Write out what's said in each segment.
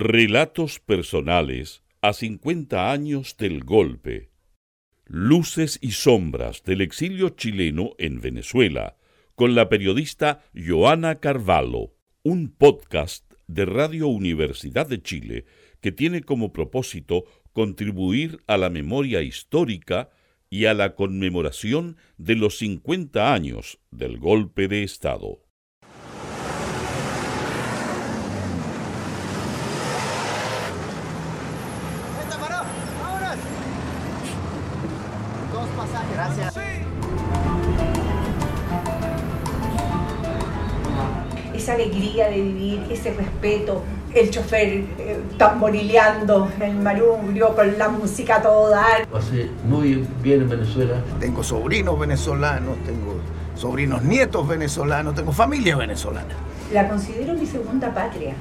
Relatos personales a 50 años del golpe. Luces y sombras del exilio chileno en Venezuela, con la periodista Joana Carvalho, un podcast de Radio Universidad de Chile que tiene como propósito contribuir a la memoria histórica y a la conmemoración de los 50 años del golpe de Estado. Esa alegría de vivir, ese respeto, el chofer eh, tamborileando el marubrio con la música a todo dar. Pasé muy bien en Venezuela. Tengo sobrinos venezolanos, tengo sobrinos nietos venezolanos, tengo familia venezolana. La considero mi segunda patria.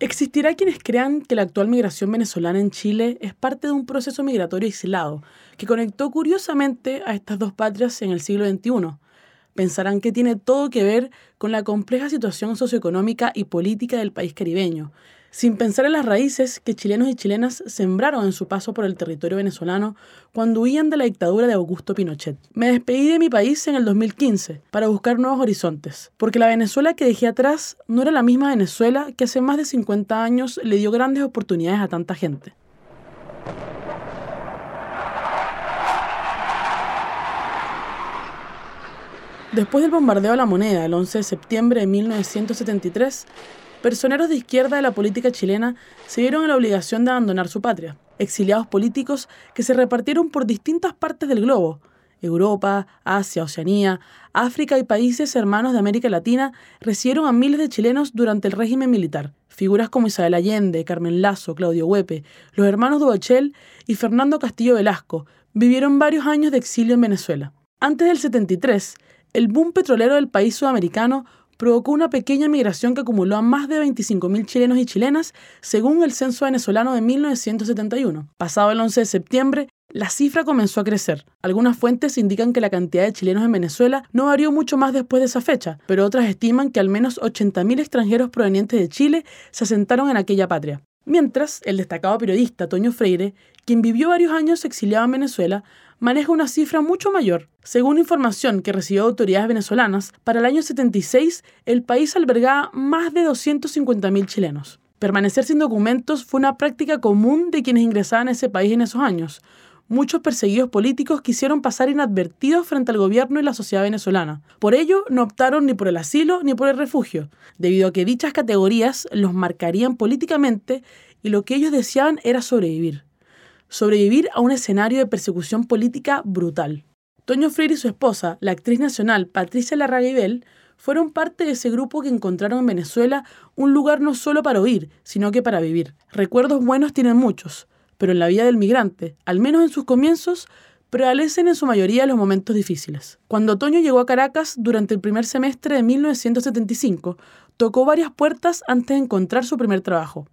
Existirá quienes crean que la actual migración venezolana en Chile es parte de un proceso migratorio aislado que conectó curiosamente a estas dos patrias en el siglo XXI. Pensarán que tiene todo que ver con la compleja situación socioeconómica y política del país caribeño, sin pensar en las raíces que chilenos y chilenas sembraron en su paso por el territorio venezolano cuando huían de la dictadura de Augusto Pinochet. Me despedí de mi país en el 2015 para buscar nuevos horizontes, porque la Venezuela que dejé atrás no era la misma Venezuela que hace más de 50 años le dio grandes oportunidades a tanta gente. Después del bombardeo a la moneda el 11 de septiembre de 1973, personeros de izquierda de la política chilena se vieron en la obligación de abandonar su patria. Exiliados políticos que se repartieron por distintas partes del globo, Europa, Asia, Oceanía, África y países hermanos de América Latina recibieron a miles de chilenos durante el régimen militar. Figuras como Isabel Allende, Carmen Lazo, Claudio Huepe, los hermanos Duochel y Fernando Castillo Velasco vivieron varios años de exilio en Venezuela. Antes del 73, el boom petrolero del país sudamericano provocó una pequeña migración que acumuló a más de 25.000 chilenos y chilenas, según el censo venezolano de 1971. Pasado el 11 de septiembre, la cifra comenzó a crecer. Algunas fuentes indican que la cantidad de chilenos en Venezuela no varió mucho más después de esa fecha, pero otras estiman que al menos 80.000 extranjeros provenientes de Chile se asentaron en aquella patria. Mientras, el destacado periodista Toño Freire, quien vivió varios años exiliado en Venezuela, maneja una cifra mucho mayor. Según información que recibió autoridades venezolanas, para el año 76 el país albergaba más de 250.000 chilenos. Permanecer sin documentos fue una práctica común de quienes ingresaban a ese país en esos años. Muchos perseguidos políticos quisieron pasar inadvertidos frente al gobierno y la sociedad venezolana. Por ello, no optaron ni por el asilo ni por el refugio, debido a que dichas categorías los marcarían políticamente y lo que ellos deseaban era sobrevivir sobrevivir a un escenario de persecución política brutal. Toño Freire y su esposa, la actriz nacional Patricia Larraguibel, fueron parte de ese grupo que encontraron en Venezuela un lugar no solo para oír, sino que para vivir. Recuerdos buenos tienen muchos, pero en la vida del migrante, al menos en sus comienzos, prevalecen en su mayoría los momentos difíciles. Cuando Toño llegó a Caracas durante el primer semestre de 1975, tocó varias puertas antes de encontrar su primer trabajo.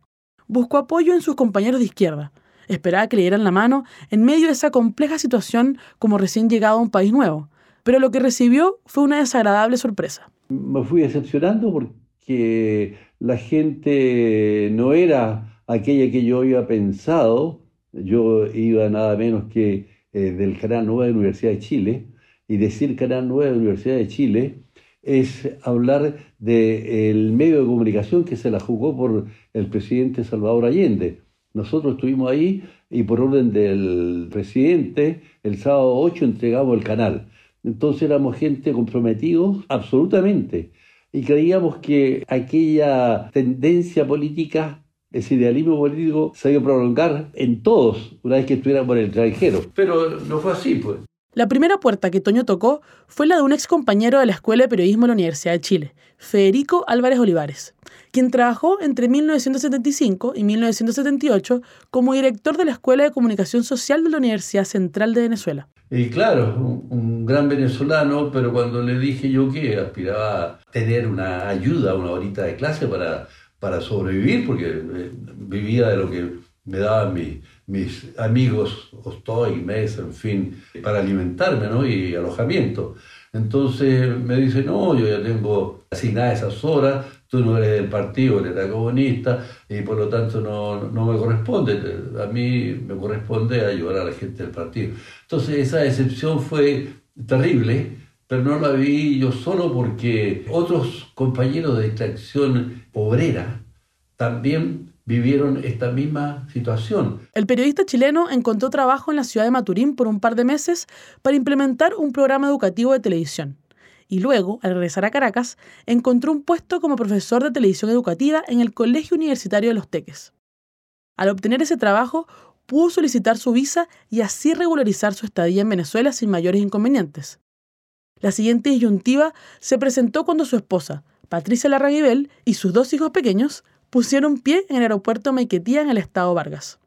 Buscó apoyo en sus compañeros de izquierda, Esperaba que le dieran la mano en medio de esa compleja situación como recién llegado a un país nuevo, pero lo que recibió fue una desagradable sorpresa. Me fui decepcionando porque la gente no era aquella que yo había pensado. Yo iba nada menos que eh, del Canal 9 de la Universidad de Chile, y decir Canal 9 de la Universidad de Chile es hablar del medio de comunicación que se la jugó por el presidente Salvador Allende. Nosotros estuvimos ahí y por orden del presidente, el sábado 8 entregamos el canal. Entonces éramos gente comprometidos absolutamente y creíamos que aquella tendencia política, ese idealismo político, se iba a prolongar en todos una vez que estuviéramos en el extranjero. Pero no fue así, pues. La primera puerta que Toño tocó fue la de un ex compañero de la Escuela de Periodismo de la Universidad de Chile, Federico Álvarez Olivares, quien trabajó entre 1975 y 1978 como director de la Escuela de Comunicación Social de la Universidad Central de Venezuela. Y claro, un, gran venezolano, pero cuando le dije yo que aspiraba a tener una ayuda, una horita de clase para, para sobrevivir, porque eh, vivía de lo que me daban mis, mis amigos, Ostoy, Mesa, en fin, para alimentarme ¿no? y alojamiento. Entonces me dice, no, yo ya tengo asignadas esas horas, tú no eres del partido, eres comunista, y por lo tanto no, no, me corresponde. A mí me corresponde ayudar a la gente del partido. Entonces esa decepción fue terrible, pero no la vi yo solo porque otros compañeros de extracción obrera también vivieron esta misma situación. El periodista chileno encontró trabajo en la ciudad de Maturín por un par de meses para implementar un programa educativo de televisión. Y luego, al regresar a Caracas, encontró un puesto como profesor de televisión educativa en el Colegio Universitario de Los Teques. Al obtener ese trabajo, pudo solicitar su visa y así regularizar su estadía en Venezuela sin mayores inconvenientes. La siguiente disyuntiva se presentó cuando su esposa, Patricia Larraguibel, y sus dos hijos pequeños pusieron pie en el aeropuerto Maiquetía en el estado Vargas.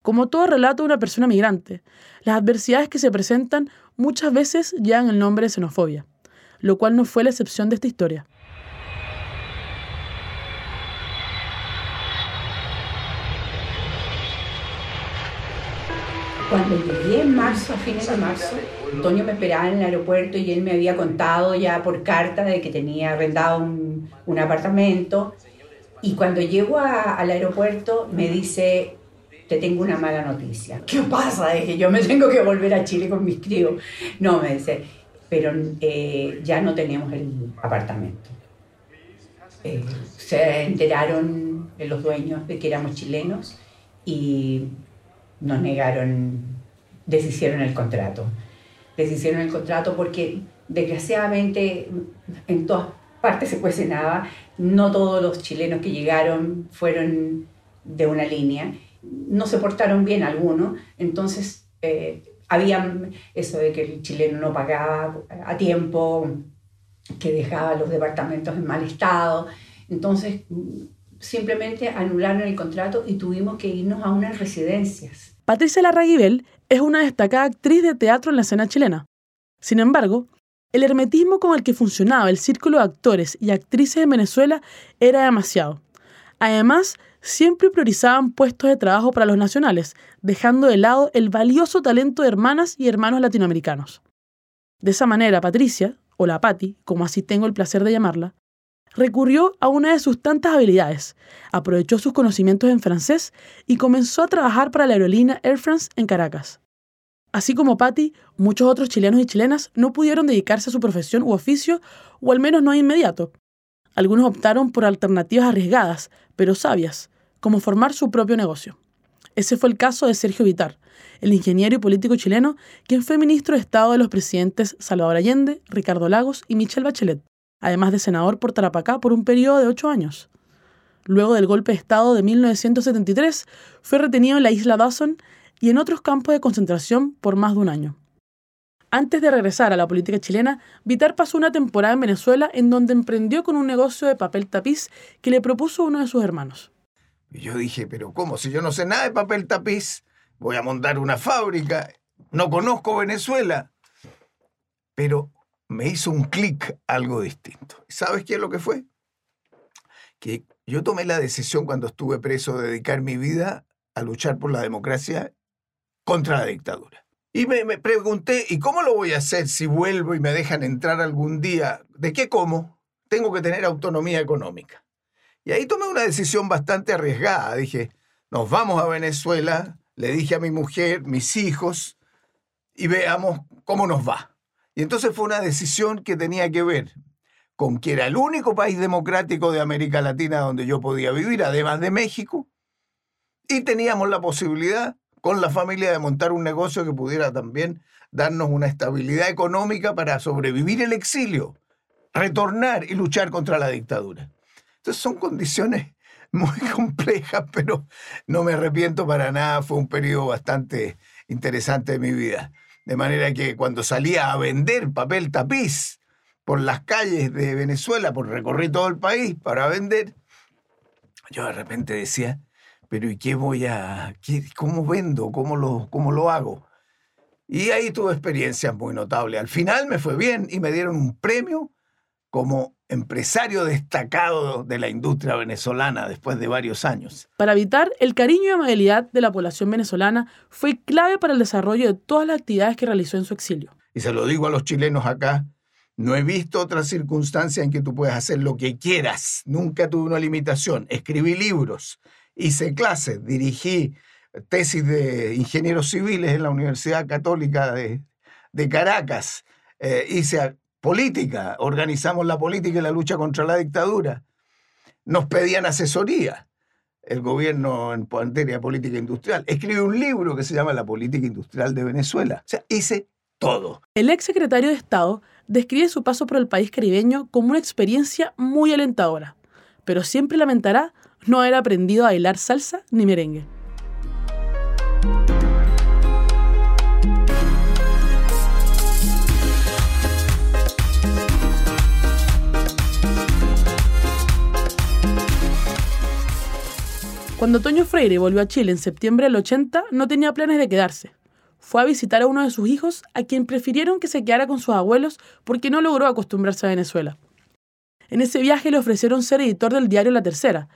Como todo relato de una persona migrante, las adversidades que se presentan muchas veces llevan el nombre de xenofobia, lo cual no fue la excepción de esta historia. Cuando llegué en marzo, a fines de marzo, Antonio me esperaba en el aeropuerto y él me había contado ya por carta de que tenía arrendado un, un apartamento y cuando llego al aeropuerto me dice, te tengo una mala noticia. ¿Qué pasa? Dije, yo me tengo que volver a Chile con mis críos. No, me dice, pero eh, ya no tenemos el apartamento. Eh, se enteraron los dueños de que éramos chilenos y nos negaron, deshicieron el contrato. Deshicieron el contrato porque desgraciadamente en todas parte se cuestionaba, no todos los chilenos que llegaron fueron de una línea, no se portaron bien algunos, entonces eh, había eso de que el chileno no pagaba a tiempo, que dejaba los departamentos en mal estado, entonces simplemente anularon el contrato y tuvimos que irnos a unas residencias. Patricia Larraguibel es una destacada actriz de teatro en la escena chilena. Sin embargo, el hermetismo con el que funcionaba el círculo de actores y actrices en Venezuela era demasiado. Además, siempre priorizaban puestos de trabajo para los nacionales, dejando de lado el valioso talento de hermanas y hermanos latinoamericanos. De esa manera, Patricia, o la Patti, como así tengo el placer de llamarla, recurrió a una de sus tantas habilidades, aprovechó sus conocimientos en francés y comenzó a trabajar para la aerolínea Air France en Caracas. Así como Patty, muchos otros chilenos y chilenas no pudieron dedicarse a su profesión u oficio, o al menos no inmediato. Algunos optaron por alternativas arriesgadas, pero sabias, como formar su propio negocio. Ese fue el caso de Sergio Vitar, el ingeniero y político chileno, quien fue ministro de Estado de los presidentes Salvador Allende, Ricardo Lagos y Michelle Bachelet, además de senador por Tarapacá por un periodo de ocho años. Luego del golpe de Estado de 1973, fue retenido en la isla Dawson y en otros campos de concentración por más de un año. Antes de regresar a la política chilena, Vitar pasó una temporada en Venezuela en donde emprendió con un negocio de papel tapiz que le propuso uno de sus hermanos. Y yo dije, pero ¿cómo? Si yo no sé nada de papel tapiz, voy a montar una fábrica, no conozco Venezuela. Pero me hizo un clic algo distinto. ¿Sabes qué es lo que fue? Que yo tomé la decisión cuando estuve preso de dedicar mi vida a luchar por la democracia contra la dictadura. Y me, pregunté, ¿y cómo lo voy a hacer si vuelvo y me dejan entrar algún día? ¿De qué como? Tengo que tener autonomía económica. Y ahí tomé una decisión bastante arriesgada. Dije, nos vamos a Venezuela, le dije a mi mujer, mis hijos, y veamos cómo nos va. Y entonces fue una decisión que tenía que ver con que era el único país democrático de América Latina donde yo podía vivir, además de México, y teníamos la posibilidad con la familia de montar un negocio que pudiera también darnos una estabilidad económica para sobrevivir el exilio, retornar y luchar contra la dictadura. Entonces son condiciones muy complejas, pero no me arrepiento para nada. Fue un periodo bastante interesante de mi vida. De manera que cuando salía a vender papel tapiz por las calles de Venezuela, por recorrer todo el país para vender, yo de repente decía, pero ¿y qué voy a, cómo vendo, cómo lo, cómo lo hago? Y ahí tuve experiencias muy notables. Al final me fue bien y me dieron un premio como empresario destacado de la industria venezolana después de varios años. Para evitar el cariño y amabilidad de la población venezolana fue clave para el desarrollo de todas las actividades que realizó en su exilio. Y se lo digo a los chilenos acá, No he visto otra circunstancia en que tú puedas hacer lo que quieras. Nunca tuve una limitación. Escribí libros, hice clases, dirigí tesis de ingenieros civiles en la Universidad Católica de, Caracas. Eh, hice política, organizamos la política y la lucha contra la dictadura. Nos pedían asesoría el gobierno en materia política industrial. Escribí un libro que se llama La política industrial de Venezuela. O sea, hice todo. El ex secretario de Estado describe su paso por el país caribeño como una experiencia muy alentadora, pero siempre lamentará no haber aprendido a bailar salsa ni merengue. Cuando Toño Freire volvió a Chile en septiembre del 80, no tenía planes de quedarse fue a visitar a uno de sus hijos, a quien prefirieron que se quedara con sus abuelos porque no logró acostumbrarse a Venezuela. En ese viaje le ofrecieron ser editor del diario La Tercera,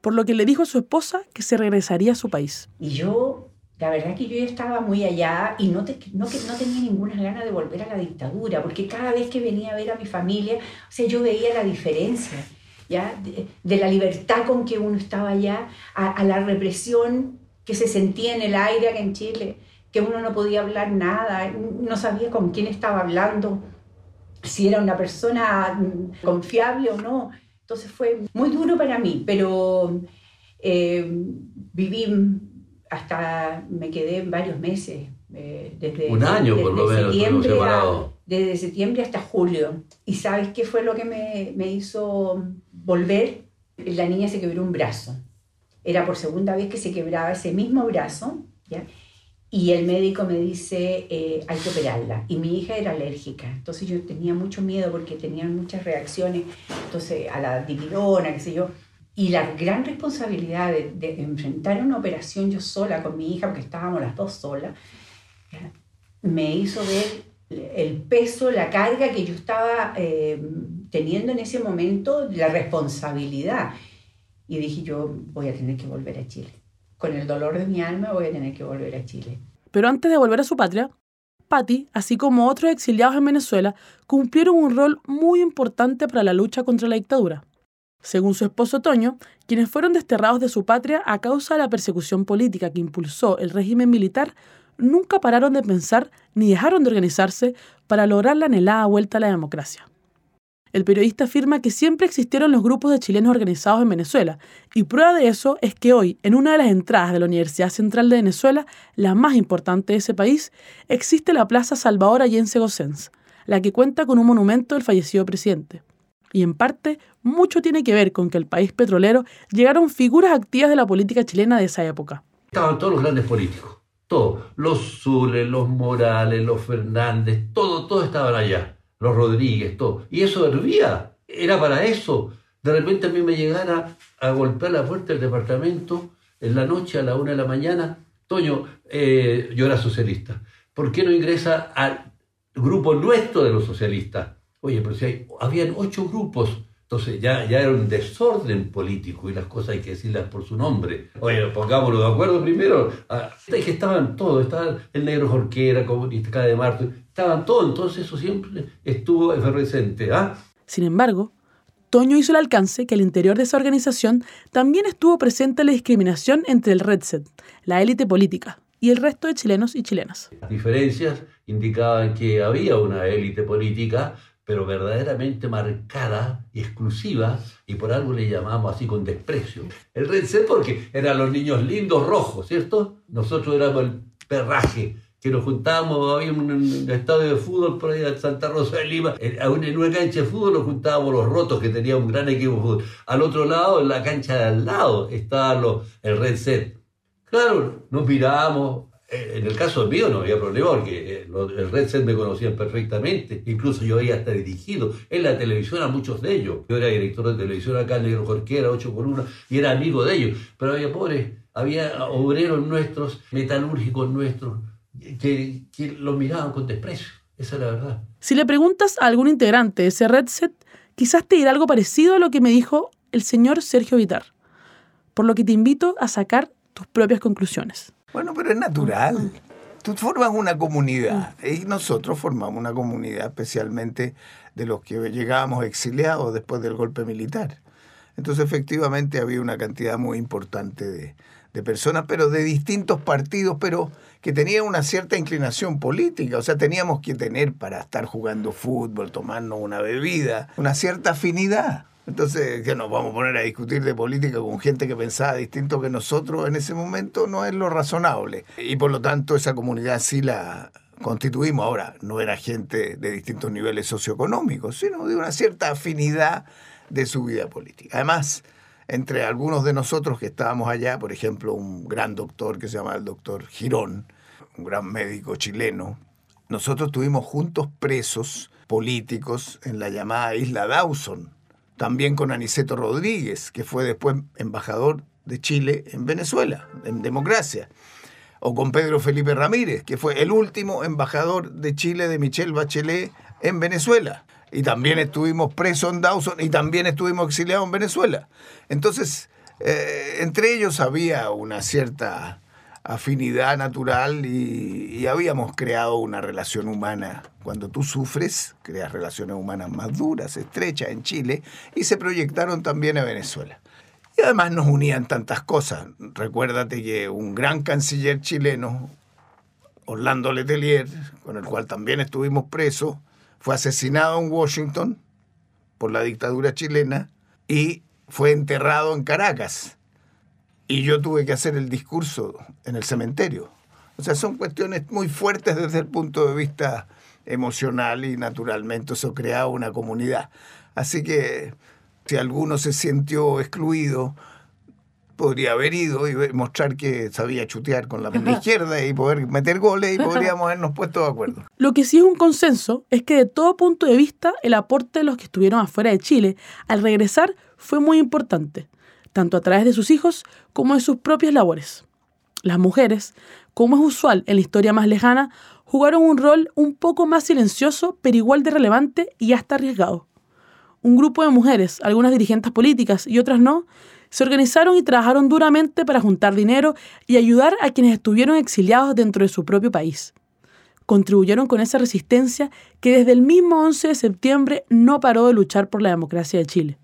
por lo que le dijo a su esposa que se regresaría a su país. Y yo, la verdad que yo ya estaba muy allá y no, no, no tenía ninguna ganas de volver a la dictadura, porque cada vez que venía a ver a mi familia, o sea, yo veía la diferencia. ¿Ya? De, la libertad con que uno estaba allá a, a la represión que se sentía en el aire acá en Chile que uno no podía hablar nada, no sabía con quién estaba hablando, si era una persona mm, confiable o no. Entonces fue muy duro para mí, pero eh, viví hasta, me quedé varios meses. Eh, desde, Un año por lo menos, septiembre desde septiembre hasta julio. ¿Y sabes qué fue lo que me, me hizo volver? La niña se quebró un brazo. Era por segunda vez que se quebraba ese mismo brazo. ¿ya? Y el médico me dice, eh, hay que operarla. Y mi hija era alérgica, entonces yo tenía mucho miedo porque tenían muchas reacciones, entonces a la dividona, qué sé yo. Y la gran responsabilidad de, enfrentar una operación yo sola con mi hija, porque estábamos las dos solas, me hizo ver el peso, la carga que yo estaba eh, teniendo en ese momento, la responsabilidad. Y dije, yo voy a tener que volver a Chile con el dolor de mi alma voy a tener que volver a Chile. Pero antes de volver a su patria, Patti, así como otros exiliados en Venezuela, cumplieron un rol muy importante para la lucha contra la dictadura. Según su esposo Toño, quienes fueron desterrados de su patria a causa de la persecución política que impulsó el régimen militar, nunca pararon de pensar ni dejaron de organizarse para lograr la anhelada vuelta a la democracia. El periodista afirma que siempre existieron los grupos de chilenos organizados en Venezuela, y prueba de eso es que hoy, en una de las entradas de la Universidad Central de Venezuela, la más importante de ese país, existe la Plaza Salvador Allende Gossens, la que cuenta con un monumento del fallecido presidente. Y en parte, mucho tiene que ver con que el país petrolero llegaron figuras activas de la política chilena de esa época. Estaban todos los grandes políticos, todos, los Zules, los Morales, los Fernández, todo, todos estaban allá los Rodríguez, todo. Y eso hervía, era para eso. De repente a mí me llegara a golpear la puerta del departamento en la noche a la una de la mañana. Toño, eh, yo era socialista. ¿Por qué no ingresa al grupo nuestro de los socialistas? Oye, pero si hay, habían ocho grupos. Entonces ya, ya era un desorden político y las cosas hay que decirlas por su nombre. Oye, pongámoslo de acuerdo primero. Ah, que estaban todos, estaba el negro Jorquera, comunista de Marto, estaban todos, entonces eso siempre estuvo efervescente. ¿ah? Sin embargo, Toño hizo el alcance que al interior de esa organización también estuvo presente la discriminación entre el Red Set, la élite política, y el resto de chilenos y chilenas. Las diferencias indicaban que había una élite política, pero verdaderamente marcada y exclusiva, y por algo le llamamos así con desprecio. El Red Set porque eran los niños lindos rojos, ¿cierto? Nosotros éramos el perraje que nos juntábamos, había un, estadio de fútbol por ahí en Santa Rosa de Lima, en, una cancha de fútbol nos juntábamos los rotos, que tenía un gran equipo de fútbol. Al otro lado, en la cancha de al lado, estaba el Red Set. Claro, nos mirábamos, en el caso mío no había problema porque eh, el Red Set me conocían perfectamente, incluso yo había hasta dirigido en la televisión a muchos de ellos. Yo era director de televisión acá en Negro Jorquera, 8 por 1, y era amigo de ellos, pero había pobres, había obreros nuestros, metalúrgicos nuestros, que, lo miraban con desprecio. Esa es la verdad. Si le preguntas a algún integrante de ese red set, quizás te dirá algo parecido a lo que me dijo el señor Sergio Vitar. Por lo que te invito a sacar tus propias conclusiones. Bueno, pero es natural. tú formas una comunidad y nosotros formamos una comunidad especialmente de los que llegábamos exiliados después del golpe militar. Entonces efectivamente había una cantidad muy importante de, de personas, pero de distintos partidos, pero que tenían una cierta inclinación política. O sea, teníamos que tener para estar jugando fútbol, tomarnos una bebida, una cierta afinidad. Entonces, que nos vamos a poner a discutir de política con gente que pensaba distinto que nosotros en ese momento no es lo razonable. Y por lo tanto, esa comunidad sí la constituimos. Ahora, no era gente de distintos niveles socioeconómicos, sino de una cierta afinidad de su vida política. Además, entre algunos de nosotros que estábamos allá, por ejemplo, un gran doctor que se llama el doctor Girón, un gran médico chileno, nosotros estuvimos juntos presos políticos en la llamada Isla Dawson, también con Aniceto Rodríguez, que fue después embajador de Chile en Venezuela, en democracia, o con Pedro Felipe Ramírez, que fue el último embajador de Chile de Michelle Bachelet en Venezuela y también estuvimos presos en Dawson y también estuvimos exiliados en Venezuela. Entonces, eh, entre ellos había una cierta afinidad natural y, y, habíamos creado una relación humana. Cuando tú sufres, creas relaciones humanas más duras, estrechas en Chile y se proyectaron también a Venezuela. Y además nos unían tantas cosas. Recuérdate que un gran canciller chileno, Orlando Letelier, con el cual también estuvimos presos, fue asesinado en Washington por la dictadura chilena y fue enterrado en Caracas. Y yo tuve que hacer el discurso en el cementerio. O sea, son cuestiones muy fuertes desde el punto de vista emocional y naturalmente eso crea una comunidad. Así que si alguno se sintió excluido, podría haber ido y mostrar que sabía chutear con la izquierda y poder meter goles y podríamos habernos puesto de acuerdo. Lo que sí es un consenso es que de todo punto de vista el aporte de los que estuvieron afuera de Chile al regresar fue muy importante, tanto a través de sus hijos como de sus propias labores. Las mujeres, como es usual en la historia más lejana, jugaron un rol un poco más silencioso, pero igual de relevante y hasta arriesgado. Un grupo de mujeres, algunas dirigentes políticas y otras no, se organizaron y trabajaron duramente para juntar dinero y ayudar a quienes estuvieron exiliados dentro de su propio país. Contribuyeron con esa resistencia que desde el mismo 11 de septiembre no paró de luchar por la democracia de Chile.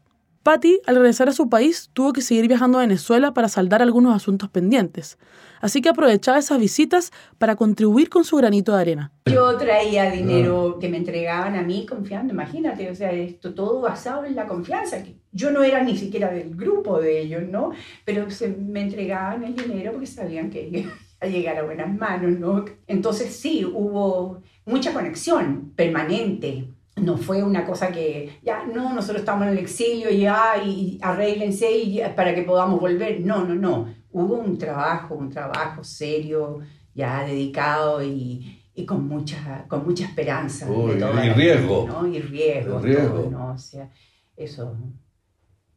Patty, al regresar a su país, tuvo que seguir viajando a Venezuela para saldar algunos asuntos pendientes, así que aprovechaba esas visitas para contribuir con su granito de arena. Yo traía dinero que me entregaban a mí confiando, imagínate, o sea, esto todo basado en la confianza. Yo no era ni siquiera del grupo de ellos, ¿no? Pero se me entregaban el dinero porque sabían que iba a llegar a buenas manos, ¿no? Entonces sí, hubo mucha conexión permanente no fue una cosa que, ya, no, nosotros estamos en el exilio, ya, y arréglense y para que podamos volver. No, no, no. Hubo un trabajo, un trabajo serio, ya dedicado y, y con, mucha, con mucha esperanza. de y, riesgo. ¿no? y riesgo. riesgo. ¿no? O sea, eso.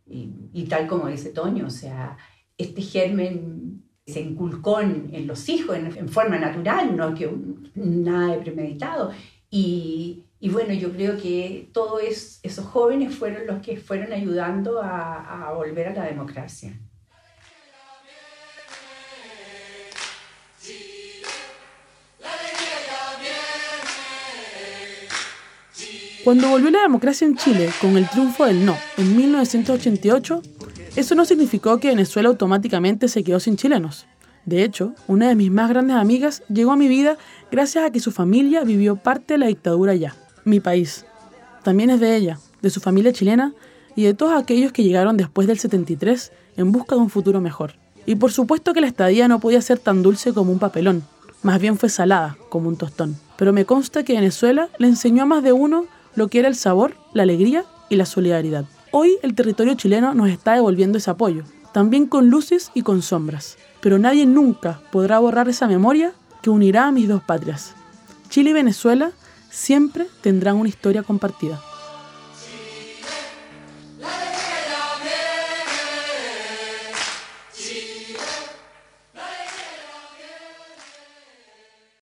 Y, y, tal como dice Toño, o sea, este germen se inculcó en, los hijos en, en, forma natural, no que nada de premeditado. Y, y bueno, yo creo que todos esos jóvenes fueron los que fueron ayudando a, a volver a la democracia. Cuando volvió la democracia en Chile con el triunfo del no en 1988, eso no significó que Venezuela automáticamente se quedó sin chilenos. De hecho, una de mis más grandes amigas llegó a mi vida gracias a que su familia vivió parte de la dictadura allá mi país. También es de ella, de su familia chilena y de todos aquellos que llegaron después del 73 en busca de un futuro mejor. Y por supuesto que la estadía no podía ser tan dulce como un papelón, más bien fue salada como un tostón. Pero me consta que Venezuela le enseñó a más de uno lo que era el sabor, la alegría y la solidaridad. Hoy el territorio chileno nos está devolviendo ese apoyo, también con luces y con sombras. Pero nadie nunca podrá borrar esa memoria que unirá a mis dos patrias. Chile y Venezuela siempre tendrán una historia compartida.